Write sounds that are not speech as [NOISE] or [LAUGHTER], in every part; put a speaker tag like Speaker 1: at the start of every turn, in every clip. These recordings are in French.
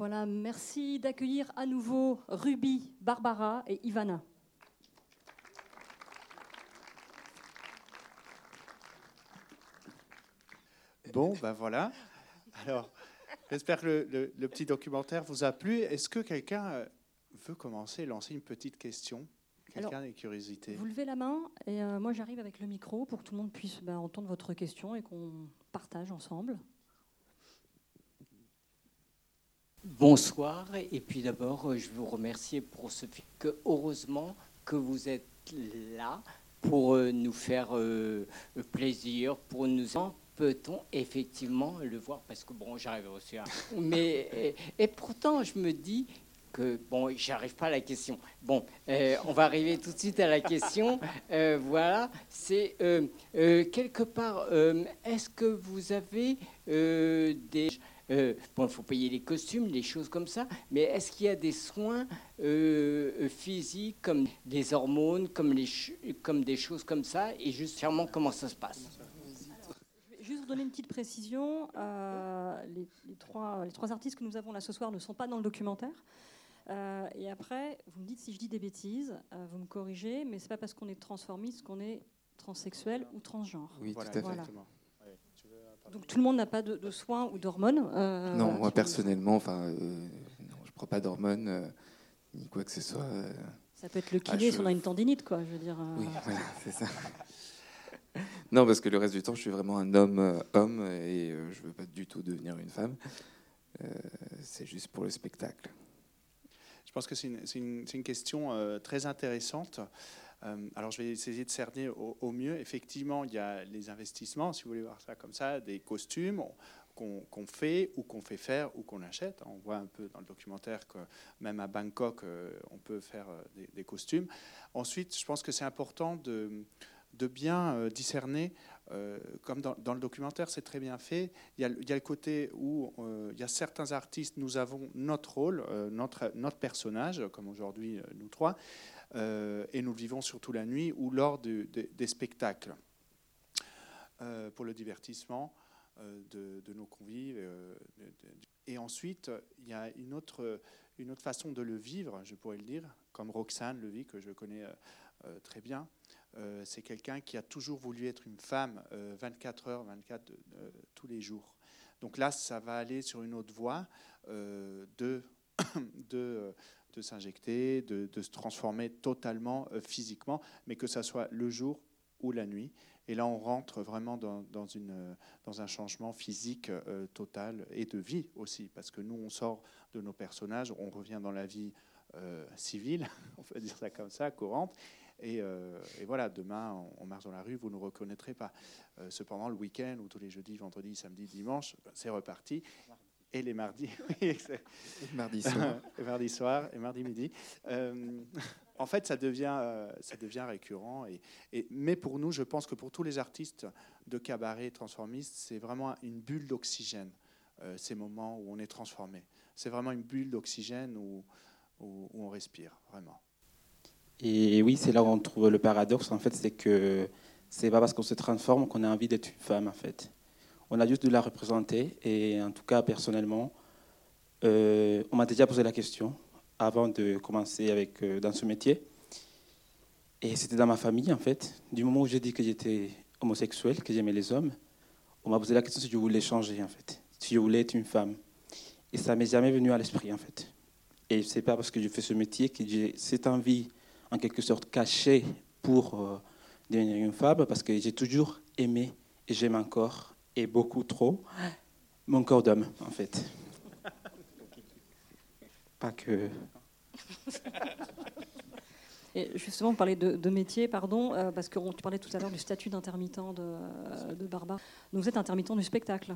Speaker 1: Voilà, merci d'accueillir à nouveau Ruby, Barbara et Ivana.
Speaker 2: Bon, ben voilà. Alors, j'espère que le, petit documentaire vous a plu. Est-ce que quelqu'un euh, veut commencer, lancer une petite question? Quelqu'un a des curiosités
Speaker 1: Vous levez la main et euh, moi j'arrive avec le micro pour que tout le monde puisse bah, entendre votre question et qu'on partage ensemble.
Speaker 3: Bonsoir et puis d'abord je vous remercier pour ce fait que heureusement que vous êtes là pour euh, nous faire plaisir, pour nous peut-on effectivement le voir? Parce que bon, j'arrive aussi. À... [LAUGHS] Mais et, pourtant, je me dis que bon, j'arrive pas à la question. Bon, euh, on va arriver tout de suite à la question. [LAUGHS] Euh, voilà, c'est euh, quelque part. Est-ce que vous avez des bon, il faut payer les costumes, les choses comme ça, mais est-ce qu'il y a des soins physiques comme des hormones, comme, les comme des choses comme ça, et justement comment ça se passe?
Speaker 1: Juste vous donner une petite précision. Euh, les, trois, les trois artistes que nous avons là ce soir ne sont pas dans le documentaire. Euh, et après, vous me dites si je dis des bêtises, euh, vous me corrigez, mais c'est pas parce qu'on est transformiste qu'on est transsexuel ou transgenre.
Speaker 4: Oui, tout à fait.
Speaker 1: Donc tout le monde n'a pas de, soins ou d'hormones
Speaker 4: Non, moi personnellement, enfin, non, je prends pas d'hormones ni quoi que ce soit.
Speaker 1: Ça peut être le kiné ah, si on a une tendinite, quoi. Je veux dire.
Speaker 4: Oui, [LAUGHS] c'est ça. non, parce que le reste du temps, je suis vraiment un homme, euh, homme et euh, je veux pas du tout devenir une femme. Euh, c'est juste pour le spectacle.
Speaker 2: Je pense que c'est une, une, question très intéressante. Alors, je vais essayer de cerner au, mieux. Effectivement, il y a les investissements, si vous voulez voir ça comme ça, des costumes qu'on fait ou qu'on fait faire ou qu'on achète. On voit un peu dans le documentaire que même à Bangkok, on peut faire des, des costumes. Ensuite, je pense que c'est important de bien euh, discerner, euh, comme dans, le documentaire, c'est très bien fait. Il y, a, le côté où euh, il y a certains artistes, nous avons notre rôle, notre personnage, comme aujourd'hui nous trois, et nous le vivons surtout la nuit ou lors des spectacles pour le divertissement de, nos convives. et ensuite, il y a une autre, une autre façon de le vivre, je pourrais le dire, comme Roxane le vit, que je connais très bien euh, c'est quelqu'un qui a toujours voulu être une femme 24 euh, heures, 24 euh, tous les jours. Donc là, ça va aller sur une autre voie de, [COUGHS] de, de s'injecter, de, se transformer totalement physiquement, mais que ça soit le jour ou la nuit. Et là, on rentre vraiment dans, dans un changement physique total et de vie aussi, parce que nous, on sort de nos personnages, on revient dans la vie civile, [LAUGHS] on peut dire ça comme ça, courante, euh, et, voilà, demain, on, marche dans la rue, vous ne nous reconnaîtrez pas. Euh, cependant, le week-end, ou tous les jeudis, vendredis, samedi, dimanche, c'est reparti. Et les mardis, [LAUGHS] oui,
Speaker 4: mardi soir. [LAUGHS]
Speaker 2: et mardi soir et mardi midi. Euh, en fait, ça devient, ça devient récurrent. Et, et, mais pour nous, je pense que pour tous les artistes de cabaret transformistes, c'est vraiment une bulle d'oxygène, ces moments où on est transformé. C'est vraiment une bulle d'oxygène où, où on respire, vraiment.
Speaker 5: Et oui, c'est là où on trouve le paradoxe, en fait, c'est que c'est pas parce qu'on se transforme qu'on a envie d'être une femme, en fait. On a juste de la représenter, et en tout cas, personnellement, euh, on m'a déjà posé la question avant de commencer avec, euh, dans ce métier. Et c'était dans ma famille, en fait. Du moment où j'ai dit que j'étais homosexuel, que j'aimais les hommes, on m'a posé la question si je voulais changer, en fait. Si je voulais être une femme. Et ça m'est jamais venu à l'esprit, en fait. Et c'est pas parce que je fais ce métier que j'ai cette envie en quelque sorte caché pour euh, devenir une femme parce que j'ai toujours aimé et j'aime encore beaucoup trop mon corps d'homme en fait. Pas que.
Speaker 1: Et justement, on parlait de, métier, pardon, euh, parce que tu parlais tout à l'heure du statut d'intermittent de, de Barbara. Donc vous êtes intermittent du spectacle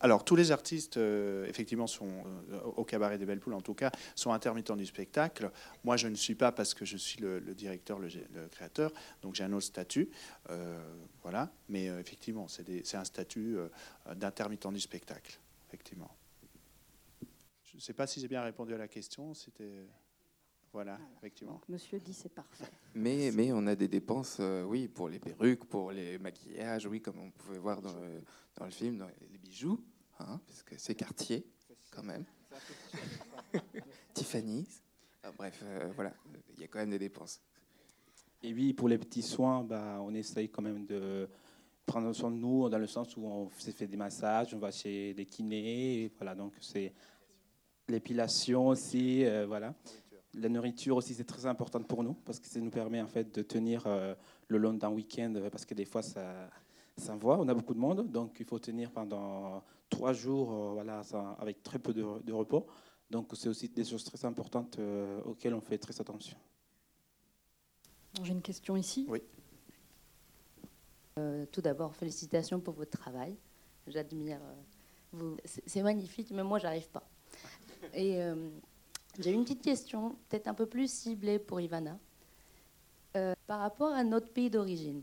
Speaker 2: alors, tous les artistes, euh, effectivement, sont euh, au cabaret des Belles Poules, en tout cas, sont intermittents du spectacle. Moi, je ne suis pas parce que je suis le, directeur, le, créateur, donc j'ai un autre statut. Euh, voilà. Mais effectivement, c'est un statut d'intermittent du spectacle, effectivement. Je ne sais pas si j'ai bien répondu à la question. C'était. Voilà, effectivement.
Speaker 1: monsieur dit c'est parfait.
Speaker 4: Mais, mais on a des dépenses, oui, pour les perruques, pour les maquillages, oui, comme on pouvait voir dans le, dans le film, dans les bijoux, hein, parce que c'est quartier quand même. [LAUGHS] Tiffany. Ah, bref, euh, voilà, il y a quand même des dépenses.
Speaker 5: Et oui, pour les petits soins, bah, on essaye quand même de prendre soin de nous, dans le sens où on s'est fait des massages, on va chez des kinés, et voilà, donc c'est l'épilation aussi, euh, voilà. La nourriture aussi, c'est très importante pour nous, parce que ça nous permet en fait de tenir euh, le long d'un week-end, parce que des fois, ça, ça voit, on a beaucoup de monde, donc il faut tenir pendant trois jours, euh, voilà, ça- avec très peu de, de repos. Donc c'est aussi des choses très importantes euh, auxquelles on fait très attention.
Speaker 1: J'ai une question ici.
Speaker 2: Oui.
Speaker 6: Euh, tout d'abord, félicitations pour votre travail. J'admire. euh, vous. C'est c'est magnifique, mais moi, j'arrive pas. Et euh, j'ai une petite question, peut-être un peu plus ciblée pour Ivana, Euh, par rapport à notre pays d'origine.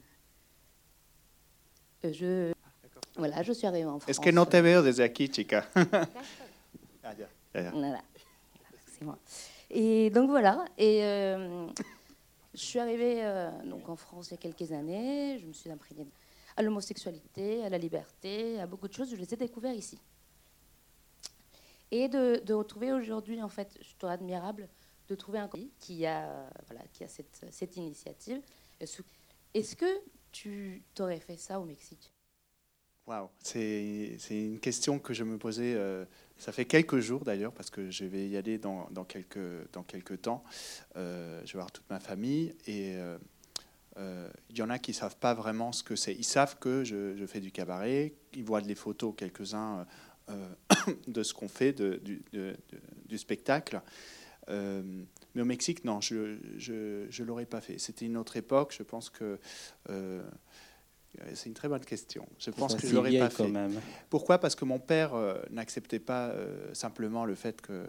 Speaker 6: Euh, je, voilà, je suis arrivée en France.
Speaker 2: Es que no te veo desde aquí, chica. [LAUGHS] Ah, ya, ya, ya.
Speaker 6: Voilà. C'est moi. Et donc voilà. Et euh, je suis arrivée euh, donc en France il y a quelques années. Je me suis imprégnée à l'homosexualité, à la liberté, à beaucoup de choses. Je les ai découvertes ici. Et de, de retrouver aujourd'hui, en fait, je trouve admirable de trouver un pays qui a, euh, voilà, qui a cette, cette initiative. Est-ce que tu t'aurais fait ça au Mexique?
Speaker 2: Waouh, c'est une question que je me posais, euh, ça fait quelques jours d'ailleurs, parce que je vais y aller dans, dans, quelques, dans quelques temps. Euh, je vais voir toute ma famille et il y en a qui ne savent pas vraiment ce que c'est. Ils savent que je, je fais du cabaret, ils voient les photos, quelques-uns, [COUGHS] de ce qu'on fait, de, du, de- de- du spectacle. Euh, mais au Mexique, non, je ne l'aurais pas fait. C'était une autre époque, je pense que... euh, c'est une très bonne question. Je pense
Speaker 5: Ça,
Speaker 2: que je
Speaker 5: c'est
Speaker 2: l'aurais pas
Speaker 5: quand
Speaker 2: fait.
Speaker 5: même.
Speaker 2: Pourquoi? Parce que mon père euh, n'acceptait pas euh, simplement le fait que,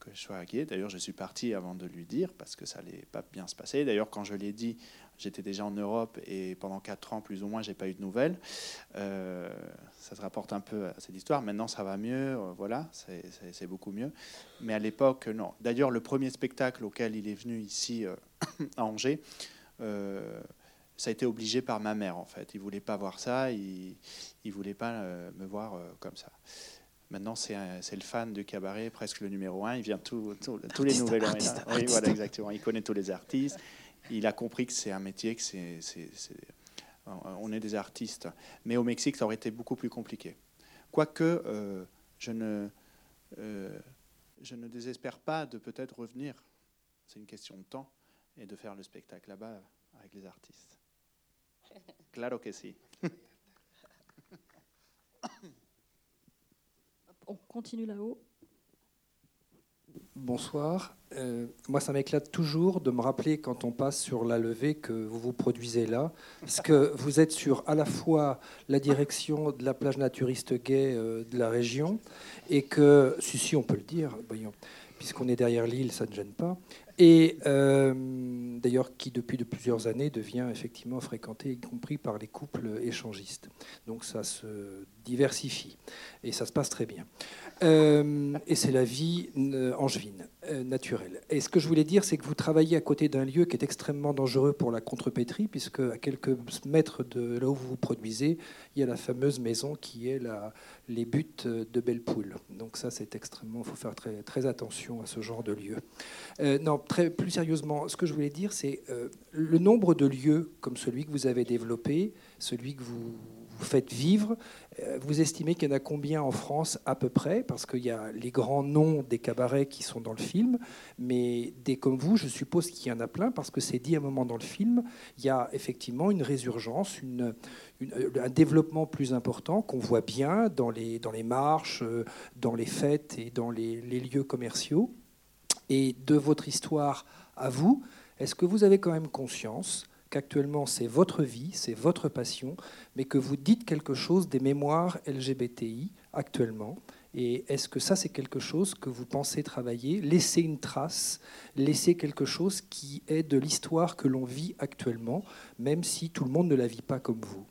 Speaker 2: que je sois gay. D'ailleurs, je suis parti avant de lui dire parce que ça allait pas bien se passer. D'ailleurs, quand je l'ai dit, j'étais déjà en Europe et pendant quatre ans, plus ou moins, j'ai pas eu de nouvelles. Euh, ça se rapporte un peu à cette histoire. Maintenant, ça va mieux. euh, voilà, c'est- beaucoup mieux. Mais à l'époque, non. D'ailleurs, le premier spectacle auquel il est venu ici euh, [COUGHS] à Angers. euh, ça a été obligé par ma mère en fait. Il voulait pas voir ça, il, il voulait pas euh, me voir euh, comme ça. Maintenant, c'est le fan du cabaret, presque le numéro un. Il vient tous les
Speaker 5: artiste,
Speaker 2: Oui, voilà, exactement. Il connaît tous les artistes. Il a compris que c'est un métier, que c'est, on est des artistes. Mais au Mexique, ça aurait été beaucoup plus compliqué. Quoique, euh, je ne, euh, je ne désespère pas de peut-être revenir. C'est une question de temps et de faire le spectacle là-bas avec les artistes. [LAUGHS] Claro que si.
Speaker 1: On continue là-haut.
Speaker 7: Bonsoir. Euh, moi, ça m'éclate toujours de me rappeler quand on passe sur la levée que vous vous produisez là, parce que vous êtes sur à la fois la direction de la plage naturiste gay euh, de la région, et que, si, si, on peut le dire, voyons, puisqu'on est derrière l'île, ça ne gêne pas, et euh, d'ailleurs qui, depuis de plusieurs années, devient effectivement fréquenté, y compris par les couples échangistes. Donc ça se diversifie, et ça se passe très bien. Euh, et c'est la vie euh, angevine, naturelle. Et ce que je voulais dire, c'est que vous travaillez à côté d'un lieu qui est extrêmement dangereux pour la contrepétrie, puisque à quelques mètres de là où vous vous produisez, il y a la fameuse maison qui est la, les buttes de Belle-Poule. Donc ça, c'est extrêmement, il faut faire très, attention à ce genre de lieu. Non, plus sérieusement, ce que je voulais dire, c'est euh, le nombre de lieux comme celui que vous avez développé, celui que vous, faites vivre, euh, vous estimez qu'il y en a combien en France à peu près? Parce qu'il y a les grands noms des cabarets qui sont dans le film, mais des comme vous, je suppose qu'il y en a plein, parce que c'est dit à un moment dans le film, il y a effectivement une résurgence, une- un développement plus important qu'on voit bien dans les, dans les marches, euh, dans les fêtes et dans les lieux commerciaux. Et de votre histoire à vous, est-ce que vous avez quand même conscience qu'actuellement c'est votre vie, c'est votre passion, mais que vous dites quelque chose des mémoires LGBTI actuellement? Et est-ce que ça c'est quelque chose que vous pensez travailler, laisser une trace, laisser quelque chose qui est de l'histoire que l'on vit actuellement, même si tout le monde ne la vit pas comme vous?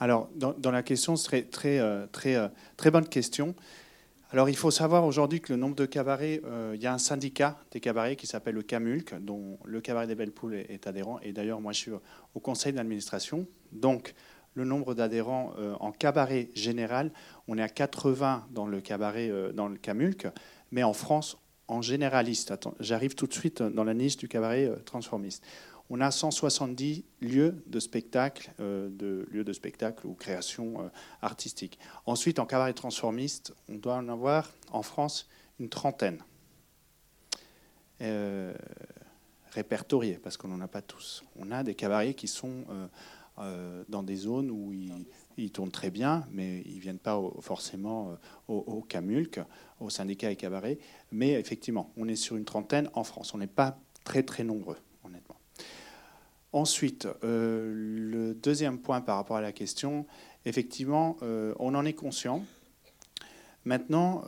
Speaker 2: Alors, dans, la question, ce serait très, euh, très, euh, très bonne question. Alors, il faut savoir aujourd'hui que le nombre de cabarets, euh, il y a un syndicat des cabarets qui s'appelle le CAMULC, dont le cabaret des Belles Poules est, adhérent. Et d'ailleurs, moi, je suis au conseil d'administration. Donc, le nombre d'adhérents en cabaret général. On est à 80 dans le cabaret, dans le Camulc, mais en France, en généraliste. J'arrive tout de suite dans la niche du cabaret transformiste. On a 170 lieux de spectacle, de lieux de spectacle ou création artistique. Ensuite, en cabaret transformiste, on doit en avoir en France une trentaine. Euh, répertoriés, parce qu'on n'en a pas tous. On a des cabarets qui sont euh, euh, dans des zones où ils, tournent très bien, mais ils ne viennent pas forcément au, au, Camulc, au syndicat et cabaret. Mais effectivement, on est sur une trentaine en France. On n'est pas très très nombreux. Ensuite, le deuxième point par rapport à la question, effectivement, on en est conscient. Maintenant,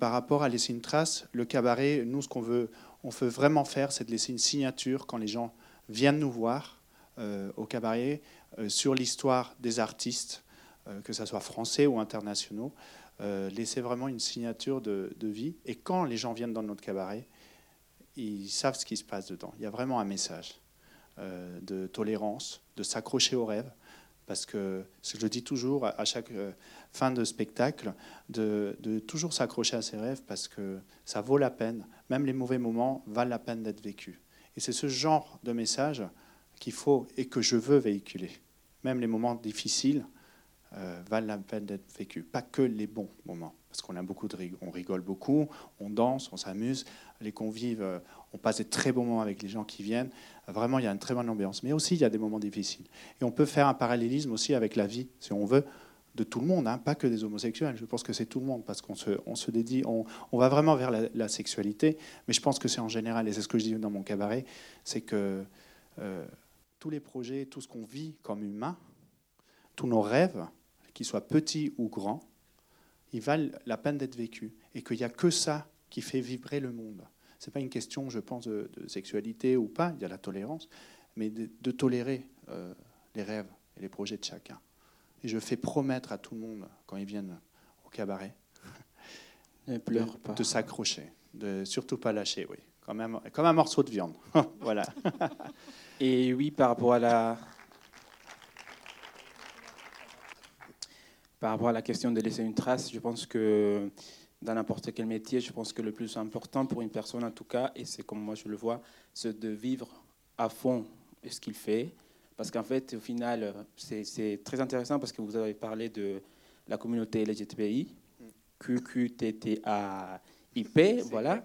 Speaker 2: par rapport à laisser une trace, le cabaret, nous, ce qu'on veut, on veut vraiment faire, c'est de laisser une signature quand les gens viennent nous voir euh, au cabaret euh, sur l'histoire des artistes, euh, que ce soit français ou internationaux. laisser vraiment une signature de, vie. Et quand les gens viennent dans notre cabaret, ils savent ce qui se passe dedans. Il y a vraiment un message de tolérance, de s'accrocher aux rêves parce que ce que je dis toujours à chaque fin de spectacle, de, toujours s'accrocher à ses rêves parce que ça vaut la peine même les mauvais moments valent la peine d'être vécus. Et c'est ce genre de message qu'il faut et que je veux véhiculer. Même les moments difficiles euh, valent la peine d'être vécus, pas que les bons moments. Parce qu'on a beaucoup de on rigole beaucoup, on danse, on s'amuse, les convives, euh, on passe des très bons moments avec les gens qui viennent. Vraiment, il y a une très bonne ambiance. Mais aussi, il y a des moments difficiles. Et on peut faire un parallélisme aussi avec la vie, si on veut de tout le monde, hein, pas que des homosexuels. Je pense que c'est tout le monde parce qu'on se, dédie, on, va vraiment vers la, sexualité, mais je pense que c'est en général, et c'est ce que je dis dans mon cabaret, c'est que euh, tous les projets, tout ce qu'on vit comme humain, tous nos rêves, qu'ils soient petits ou grands, ils valent la peine d'être vécus et qu'il n'y a que ça qui fait vibrer le monde. Ce n'est pas une question, je pense, de, sexualité ou pas, il y a la tolérance, mais de, tolérer euh, les rêves et les projets de chacun. Et je fais promettre à tout le monde, quand ils viennent au cabaret, [LAUGHS] de, s'accrocher, de surtout pas lâcher, oui. Quand même, comme un morceau de viande. [LAUGHS] voilà. [LAUGHS]
Speaker 5: Et oui, par rapport à la. Par rapport à la question de laisser une trace, je pense que dans n'importe quel métier, je pense que le plus important pour une personne, en tout cas, et c'est comme moi je le vois, c'est de vivre à fond ce qu'il fait, parce qu'en fait, au final, c'est très intéressant parce que vous avez parlé de la communauté LGTBI, QQTTAIP, voilà.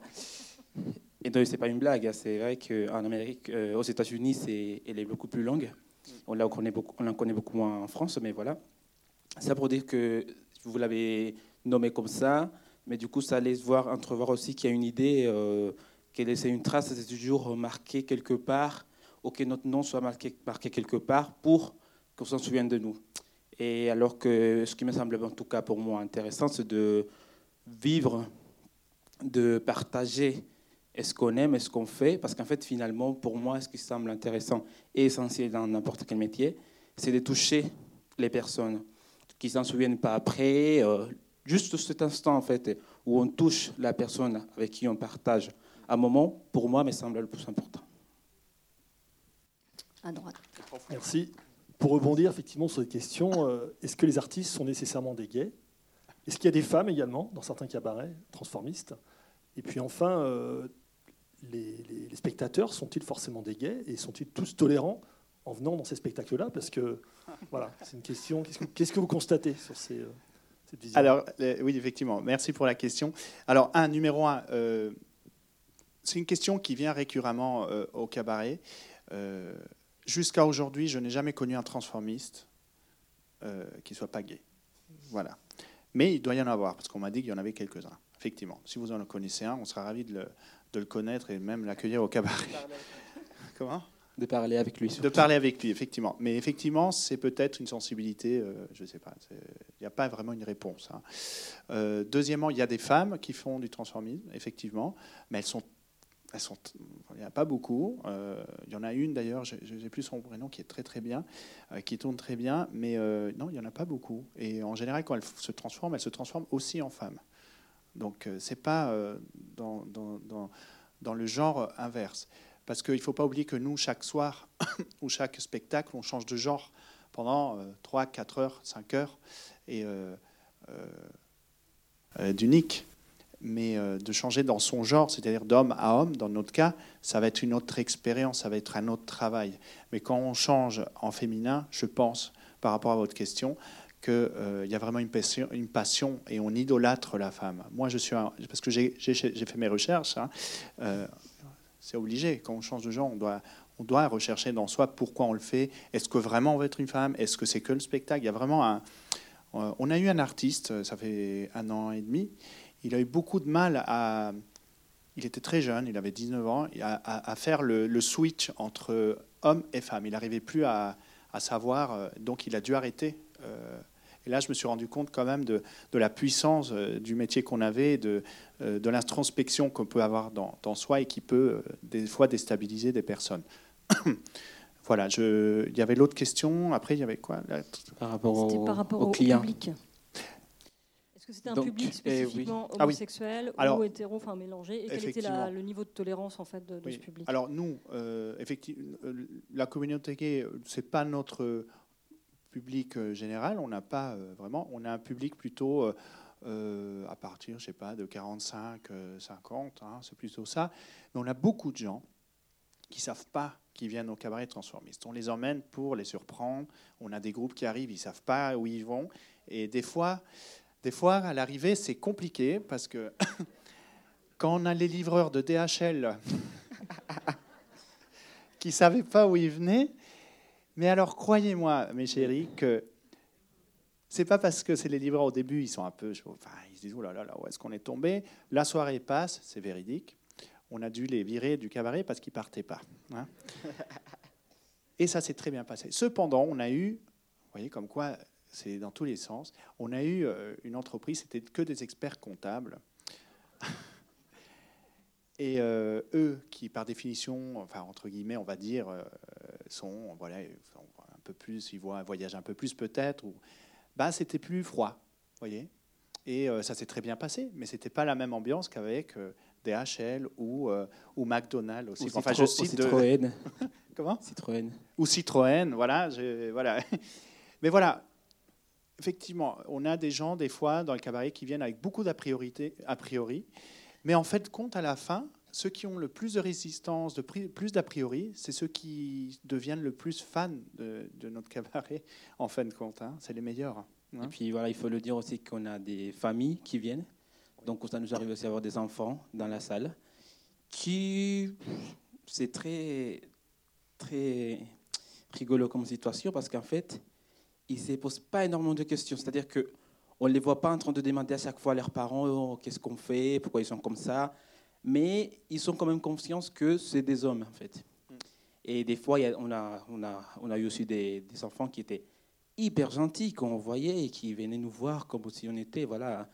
Speaker 5: Et donc, c'est pas une blague, hein. c'est vrai qu'en Amérique, euh, aux États-Unis, elle est beaucoup plus longue. On la, connaît beaucoup, on la connaît beaucoup moins en France, mais voilà. Ça pour dire que vous l'avez nommé comme ça, mais du coup, ça laisse voir, entrevoir aussi qu'il y a une idée, euh, qu'elle laisse une trace, c'est toujours marqué quelque part ou que notre nom soit marqué, quelque part pour qu'on s'en souvienne de nous. Et alors que ce qui me semble en tout cas pour moi intéressant, c'est de vivre, de partager ce qu'on aime ce qu'on fait, parce qu'en fait finalement pour moi ce qui semble intéressant et essentiel dans n'importe quel métier, c'est de toucher les personnes qui s'en souviennent pas après, euh, juste cet instant en fait où on touche la personne avec qui on partage un moment, pour moi me semble le plus important
Speaker 1: à droite.
Speaker 8: Merci. Pour rebondir effectivement sur cette question, euh, est-ce que les artistes sont nécessairement des gays? Est-ce qu'il y a des femmes également dans certains cabarets transformistes? Et puis enfin, euh, les, spectateurs sont-ils forcément des gays? Et sont-ils tous tolérants en venant dans ces spectacles-là? Parce que voilà, c'est une question. Qu'est-ce que, vous constatez sur ces, euh, cette vision
Speaker 2: Alors oui, effectivement. Merci pour la question. Alors un numéro un. c'est une question qui vient récurremment au cabaret. Jusqu'à aujourd'hui, je n'ai jamais connu un transformiste euh, qui ne soit pas gay. Voilà. Mais il doit y en avoir, parce qu'on m'a dit qu'il y en avait quelques-uns. Effectivement. Si vous en connaissez un, on sera ravis de le, connaître et même l'accueillir au cabaret. [LAUGHS]
Speaker 5: Comment? De parler avec lui.
Speaker 2: De parler avec lui, effectivement. Mais effectivement, c'est peut-être une sensibilité, euh, je ne sais pas. Il n'y a pas vraiment une réponse. Hein. Euh, deuxièmement, il y a des femmes qui font du transformisme, effectivement, mais elles sont sont, il n'y en a pas beaucoup. Euh, il y en a une d'ailleurs, je n'ai plus son prénom, qui est très très bien, qui tourne très bien, mais non, il n'y en a pas beaucoup. Et en général, quand elle se transforme, elle se transforme aussi en femme. Donc c'est pas dans, dans, dans, le genre inverse. Parce qu'il ne faut pas oublier que nous, chaque soir [COUGHS] ou chaque spectacle, on change de genre pendant 3, 4 heures, 5 heures, et d'unique mais de changer dans son genre, c'est-à-dire d'homme à homme, dans notre cas, ça va être une autre expérience, ça va être un autre travail. Mais quand on change en féminin, je pense, par rapport à votre question, qu'il euh, y a vraiment une passion, et on idolâtre la femme. Moi, je suis parce que j'ai fait mes recherches. Hein, euh, c'est obligé. Quand on change de genre, on doit, on doit rechercher dans soi pourquoi on le fait. Est-ce que vraiment on veut être une femme? Est-ce que c'est que le spectacle? Il y a vraiment un. Euh, on a eu un artiste, ça fait un an et demi. Il a eu beaucoup de mal à. Il était très jeune, il avait 19 ans, à, faire le, switch entre homme et femme. Il n'arrivait plus à, à, savoir, donc il a dû arrêter et là, je me suis rendu compte quand même de, la puissance euh, du métier qu'on avait, de, euh, de l'introspection qu'on peut avoir dans, soi et qui peut euh, des fois déstabiliser des personnes. [COUGHS] voilà, je, il y avait l'autre question. Après, il y avait quoi?
Speaker 5: Par rapport au,
Speaker 1: par rapport au, public. Est-ce que c'était un public eh spécifiquement ah homosexuel ou hétéro, enfin mélangé Et quel était le niveau de tolérance en fait de, ce public?
Speaker 2: Alors nous, effectivement, la communauté gay, c'est pas notre public euh, général, on n'a pas euh, vraiment, on a un public plutôt euh, à partir, je sais pas, de 45, 50, hein, c'est plutôt ça. Mais on a beaucoup de gens qui savent pas qui viennent au cabaret transformiste. On les emmène pour les surprendre. On a des groupes qui arrivent, ils savent pas où ils vont. Et des fois, des fois à l'arrivée, c'est compliqué parce que [COUGHS] quand on a les livreurs de DHL [LAUGHS] qui savaient pas où ils venaient, mais alors, croyez-moi, mes chéris, que c'est pas parce que c'est les livreurs au début, ils sont un peu. Enfin, ils se disent, oh là là, où est-ce qu'on est tombé? La soirée passe, c'est véridique. On a dû les virer du cabaret parce qu'ils partaient pas. Hein. [LAUGHS] Et ça s'est très bien passé. Cependant, on a eu, vous voyez, comme quoi c'est dans tous les sens, on a eu euh, une entreprise, c'était que des experts comptables. Et euh, eux, qui par définition, enfin entre guillemets, on va dire, euh, sont, voilà, un peu plus, ils voient, voyagent un peu plus peut-être, ou, bah, c'était plus froid, voyez. Et euh, ça s'est très bien passé, mais c'était pas la même ambiance qu'avec DHL ou, ou McDonald's aussi.
Speaker 5: Ou enfin, je cite Citroën. [LAUGHS]
Speaker 2: Comment?
Speaker 5: Citroën.
Speaker 2: Ou Citroën, voilà, voilà. [LAUGHS] Mais voilà, effectivement, on a des gens des fois dans le cabaret qui viennent avec beaucoup d'a priori, a priori mais en fait, compte à la fin, ceux qui ont le plus de résistance, de plus d'a priori, c'est ceux qui deviennent le plus fans de, notre cabaret, en fin de compte. Hein. C'est les meilleurs. Hein.
Speaker 5: Et puis voilà, il faut le dire aussi qu'on a des familles qui viennent. Donc ça nous arrive aussi à avoir des enfants dans la salle qui c'est très très rigolo comme situation parce qu'en fait ils ne se posent pas énormément de questions. C'est-à-dire que on ne les voit pas en train de demander à chaque fois à leurs parents oh, qu'est-ce qu'on fait, pourquoi ils sont comme ça. Mais ils sont quand même conscients que c'est des hommes, en fait. Mm. Et des fois, on, a, on, a, on a eu aussi des, enfants qui étaient hyper gentils, qu'on voyait, et qui venaient nous voir comme si on était. Voilà.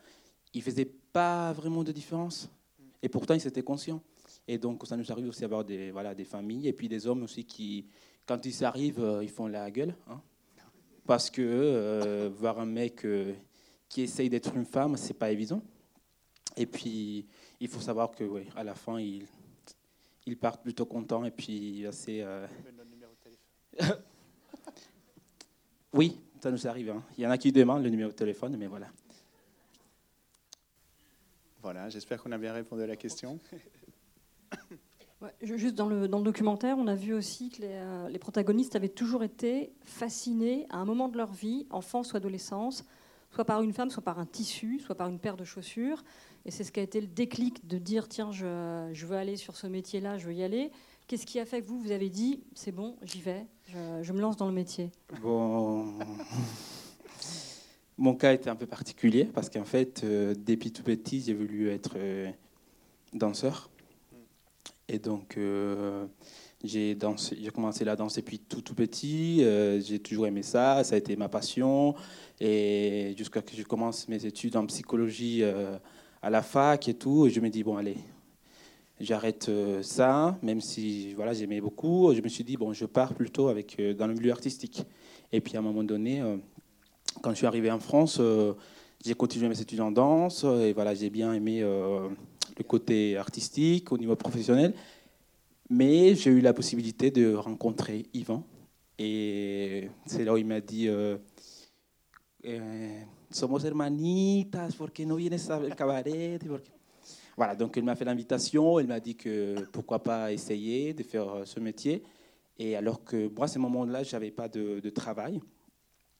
Speaker 5: Ils ne faisaient pas vraiment de différence. Mm. Et pourtant, ils étaient conscients. Et donc, ça nous arrive aussi d'avoir des, voilà, des familles, et puis des hommes aussi qui, quand ils arrivent, euh, ils font la gueule. Hein. parce que euh, voir un mec. Euh, qui essaye d'être une femme, c'est pas évident. Et puis, il faut savoir que, ouais, à la fin, ils, ils partent plutôt contents et puis assez. Euh... [LAUGHS] oui, ça nous arrive. Hein. Il y en a qui demandent le numéro de téléphone, mais voilà.
Speaker 2: Voilà, j'espère qu'on a bien répondu à la question. [LAUGHS]
Speaker 1: juste dans le, dans le, documentaire, on a vu aussi que les, euh, les, protagonistes avaient toujours été fascinés à un moment de leur vie, enfance ou adolescence, soit par une femme, soit par un tissu, soit par une paire de chaussures. Et c'est ce qui a été le déclic de dire tiens, je, je veux aller sur ce métier-là, je veux y aller. Qu'est-ce qui a fait que vous, vous avez dit c'est bon, j'y vais, je, me lance dans le métier?
Speaker 5: Bon. [LAUGHS] Mon cas était un peu particulier parce qu'en fait, euh, depuis tout petit, j'ai voulu être euh, danseur. Et donc, euh, j'ai commencé la danse depuis tout, tout petit. j'ai toujours aimé ça. Ça a été ma passion et jusqu'à que je commence mes études en psychologie euh, à la fac et tout, et je me dis, bon, allez, j'arrête euh, ça, même si voilà, j'aimais beaucoup. Je me suis dit, bon, je pars plutôt avec, euh, dans le milieu artistique. Et puis à un moment donné, quand je suis arrivé en France, j'ai continué mes études en danse, et voilà, j'ai bien aimé le côté artistique au niveau professionnel. Mais j'ai eu la possibilité de rencontrer Yvan, Et c'est là où il m'a dit euh, eh, Somos hermanitas, ¿por qué no vienes al cabaret? Voilà, donc il m'a fait l'invitation, il m'a dit que pourquoi pas essayer de faire euh, ce métier. Et alors que moi, à ce moment-là, je n'avais pas de, travail.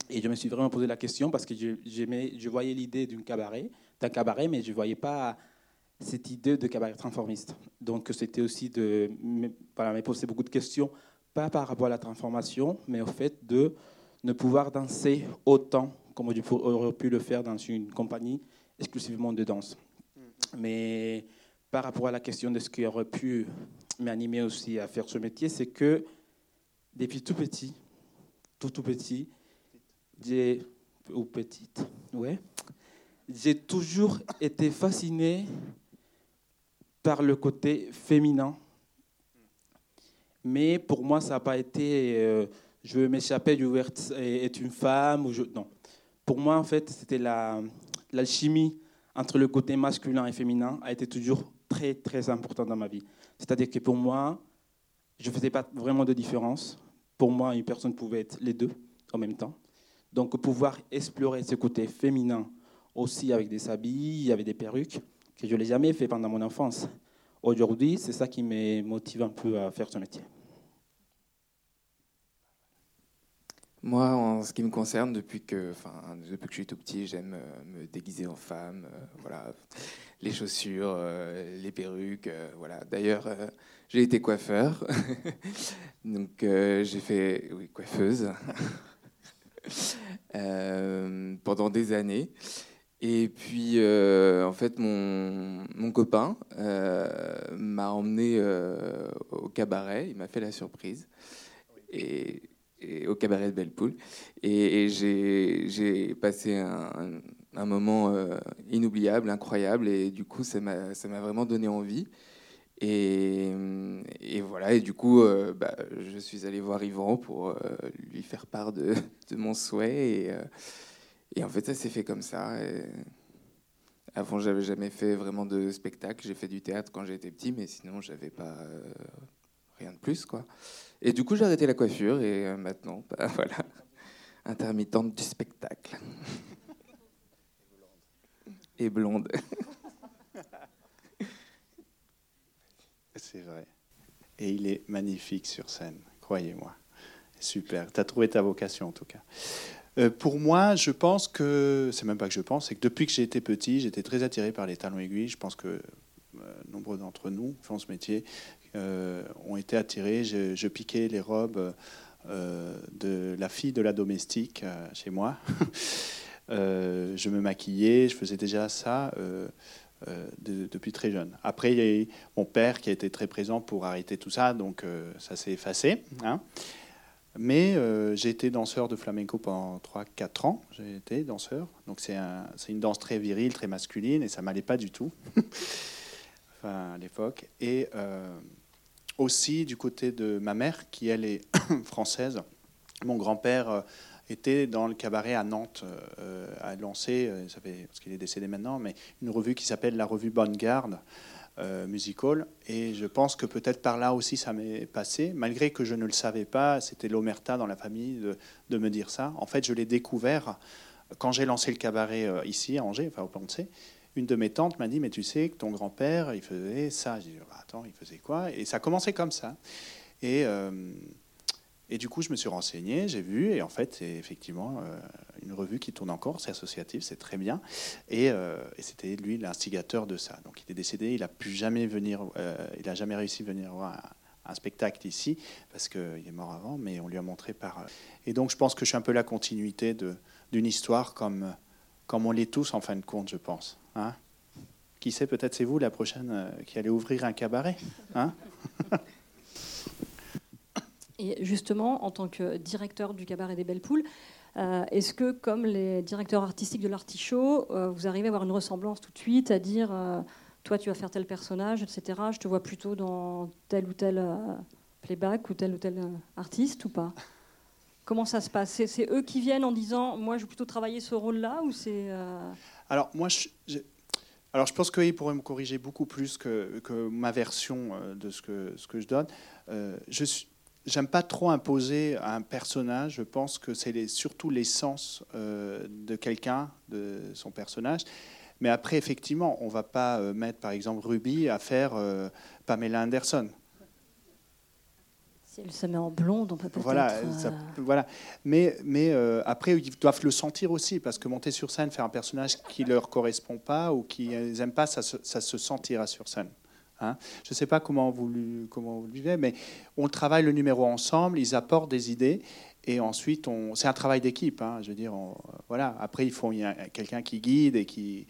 Speaker 5: Et je me suis vraiment posé la question parce que je, voyais l'idée d'un cabaret, mais je ne voyais pas cette idée de cabaret transformiste. Donc c'était aussi de voilà, me poser beaucoup de questions, pas par rapport à la transformation, mais au fait de ne pouvoir danser autant comme j'aurais pu le faire dans une compagnie exclusivement de danse. Mais par rapport à la question de ce qui aurait pu m'animer aussi à faire ce métier, c'est que depuis tout petit, tout tout petit, j'ai ou petite, ouais, j'ai toujours été fasciné par le côté féminin. Mais pour moi, ça n'a pas été euh, je veux m'échapper du être une femme. Ou je, non. Pour moi, en fait, c'était l'alchimie entre le côté masculin et féminin a été toujours très, très important dans ma vie. C'est-à-dire que pour moi, je ne faisais pas vraiment de différence. Pour moi, une personne pouvait être les deux en même temps. Donc, pouvoir explorer ce côté féminin aussi avec des habits, avec des perruques, que je ne l'ai jamais fait pendant mon enfance. Aujourd'hui, c'est ça qui me motive un peu à faire ce métier.
Speaker 4: Moi, en ce qui me concerne, depuis que, enfin, depuis que je suis tout petit, j'aime euh, me déguiser en femme. Euh, voilà, les chaussures, euh, les perruques. voilà. D'ailleurs, j'ai été coiffeur, [LAUGHS] donc j'ai fait, coiffeuse [LAUGHS] pendant des années. Et puis, en fait, mon, mon copain m'a emmené au cabaret. Il m'a fait la surprise. Et au cabaret de Belle Et, j'ai passé un, moment euh, inoubliable, incroyable, et du coup, ça m'a vraiment donné envie. Et, voilà, et du coup, euh, bah, je suis allé voir Yvan pour euh, lui faire part de, mon souhait. Et, en fait, ça s'est fait comme ça. avant, j'avais jamais fait vraiment de spectacle. J'ai fait du théâtre quand j'étais petit, mais sinon, j'avais pas rien de plus, quoi. Et du coup, j'ai arrêté la coiffure et euh, maintenant, [LAUGHS] bah, voilà, intermittente du spectacle. Et blonde. [LAUGHS]
Speaker 2: C'est vrai. Et il est magnifique sur scène, croyez-moi. Super. Tu as trouvé ta vocation en tout cas. Euh, pour moi, je pense que, c'est même pas que je pense, c'est que depuis que j'ai été petit, j'étais très attiré par les talons aiguilles. Je pense que euh, nombreux d'entre nous font ce métier. Euh, ont été attirés. Je, piquais les robes de la fille de la domestique chez moi. [LAUGHS] je me maquillais, je faisais déjà ça. depuis très jeune. Après, il y a eu mon père qui a été très présent pour arrêter tout ça, donc ça s'est effacé. Hein. Mais j'ai été danseur de flamenco pendant 3-4 ans. J'ai été danseur. Donc c'est un, une danse très virile, très masculine, et ça m'allait pas du tout. [LAUGHS] enfin, à l'époque. Et aussi du côté de ma mère, qui elle est [COUGHS] française. Mon grand-père euh, était dans le cabaret à Nantes, euh, a lancé, euh, parce qu'il est décédé maintenant, mais une revue qui s'appelle la revue Bonne Garde. Musical. Et je pense que peut-être par là aussi ça m'est passé. Malgré que je ne le savais pas c'était l'omerta dans la famille de, me dire ça. En fait je l'ai découvert quand j'ai lancé le cabaret ici à Angers enfin au Pensée une de mes tantes m'a dit, mais tu sais que ton grand-père, il faisait ça. J'ai dit, bah, attends, il faisait quoi? Et ça a commencé comme ça. Et, euh, et du coup, je me suis renseigné, j'ai vu, et en fait, c'est effectivement euh, une revue qui tourne encore, c'est associatif, c'est très bien. Et, euh, c'était lui l'instigateur de ça. Donc il est décédé, il n'a plus jamais venir, il a jamais réussi à venir voir un, spectacle ici, parce qu'il est mort avant, mais on lui a montré par... Et donc je pense que je suis un peu la continuité d'une histoire comme, comme on l'est tous en fin de compte, je pense. Hein qui sait, peut-être c'est vous la prochaine euh, qui allez ouvrir un cabaret. Hein [LAUGHS]
Speaker 1: Et justement, en tant que directeur du cabaret des Belles Poules, euh, est-ce que, comme les directeurs artistiques de l'Artichaut, euh, vous arrivez à avoir une ressemblance tout de suite, à dire toi tu vas faire tel personnage, etc. Je te vois plutôt dans tel ou tel playback ou tel ou tel artiste ou pas? Comment ça se passe? C'est eux qui viennent en disant moi je veux plutôt travailler ce rôle-là ou c'est
Speaker 2: alors, moi, je, alors, je pense qu'il pourrait me corriger beaucoup plus que, ma version euh, de ce que, je donne. Euh, je j'aime pas trop imposer un personnage. Je pense que c'est les, surtout l'essence euh, de quelqu'un, de son personnage. Mais après, effectivement, on va pas euh, mettre, par exemple, Ruby à faire euh, Pamela Anderson.
Speaker 1: Si elle se met en blonde, on peut peut-être.
Speaker 2: Voilà,
Speaker 1: euh,
Speaker 2: ça- voilà. Mais, mais euh, après, ils doivent le sentir aussi, parce que monter sur scène, faire un personnage qui leur correspond pas ou qui n'aiment pas, ça se, ça se sentira sur scène. Hein. Je ne sais pas comment vous, le- vivez, mais on travaille le numéro ensemble, ils apportent des idées, et ensuite, c'est un travail d'équipe. hein, je veux dire, voilà. Après, il faut il y a quelqu'un qui guide et qui,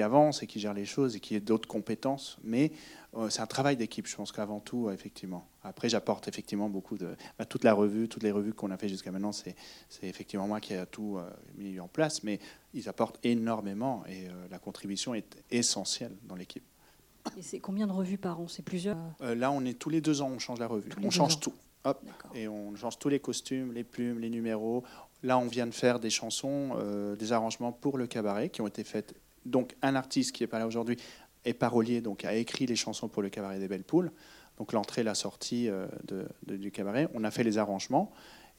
Speaker 2: avance et qui gère les choses et qui ait d'autres compétences, mais euh, c'est un travail d'équipe, je pense qu'avant tout, euh, effectivement. Après, j'apporte effectivement beaucoup de. bah, toute la revue, toutes les revues qu'on a fait jusqu'à maintenant, c'est, effectivement moi qui ai tout euh, mis en place, mais ils apportent énormément et la contribution est essentielle dans l'équipe.
Speaker 1: Et c'est combien de revues par an? C'est plusieurs?
Speaker 2: Euh, là, on est tous les deux ans, on change la revue.
Speaker 1: Tous
Speaker 2: On change
Speaker 1: ans.
Speaker 2: tout. Hop, et on change tous les costumes, les plumes, les numéros. Là, on vient de faire des chansons, euh, des arrangements pour le cabaret qui ont été faites. Donc, un artiste qui n'est pas là aujourd'hui est parolier, donc a écrit les chansons pour le cabaret des Belles Poules. Donc, l'entrée, la sortie euh, de- de- du cabaret. On a fait les arrangements.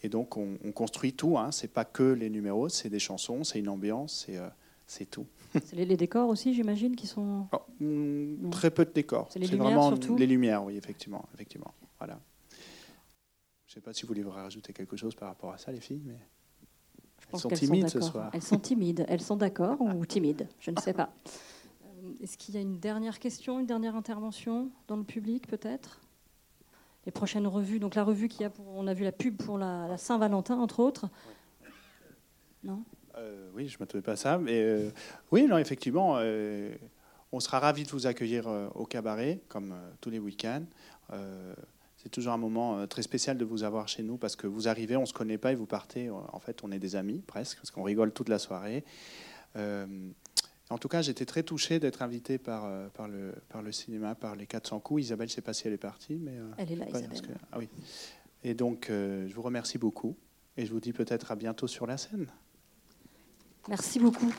Speaker 2: Et donc, on, on construit tout. Hein. C'est pas que les numéros, c'est des chansons, c'est une ambiance, c'est tout.
Speaker 1: C'est les, les décors aussi, j'imagine, qui sont.
Speaker 2: Oh, mm, très peu de décors.
Speaker 1: C'est les lumières,
Speaker 2: vraiment
Speaker 1: surtout
Speaker 2: les lumières, oui, effectivement, effectivement. Voilà. Je sais pas si vous voulez rajouter quelque chose par rapport à ça, les filles, mais
Speaker 1: Je
Speaker 2: elles sont timides ce soir.
Speaker 1: Elles sont timides. Elles sont d'accord ou timides Je ne sais pas. [LAUGHS] Euh, Est-ce qu'il y a une dernière question, une dernière intervention dans le public, peut-être? Les prochaines revues. Donc, la revue qui a pour. On a vu la pub pour la, la Saint-Valentin, entre autres. Non?
Speaker 2: Euh, oui, je ne m'attendais pas à ça, mais euh, oui, non, effectivement, euh, on sera ravis de vous accueillir au cabaret, comme tous les week-ends. C'est toujours un moment très spécial de vous avoir chez nous parce que vous arrivez, on ne se connaît pas et vous partez. En fait, on est des amis presque parce qu'on rigole toute la soirée. En tout cas, j'étais très touché d'être invité par, par, le, par le cinéma, par les 400 coups. Isabelle, je ne sais pas si elle est partie, mais.
Speaker 1: Elle est là,
Speaker 2: pas,
Speaker 1: Isabelle.
Speaker 2: que- ah oui. Et donc, je vous remercie beaucoup et je vous dis peut-être à bientôt sur la scène.
Speaker 1: Merci beaucoup.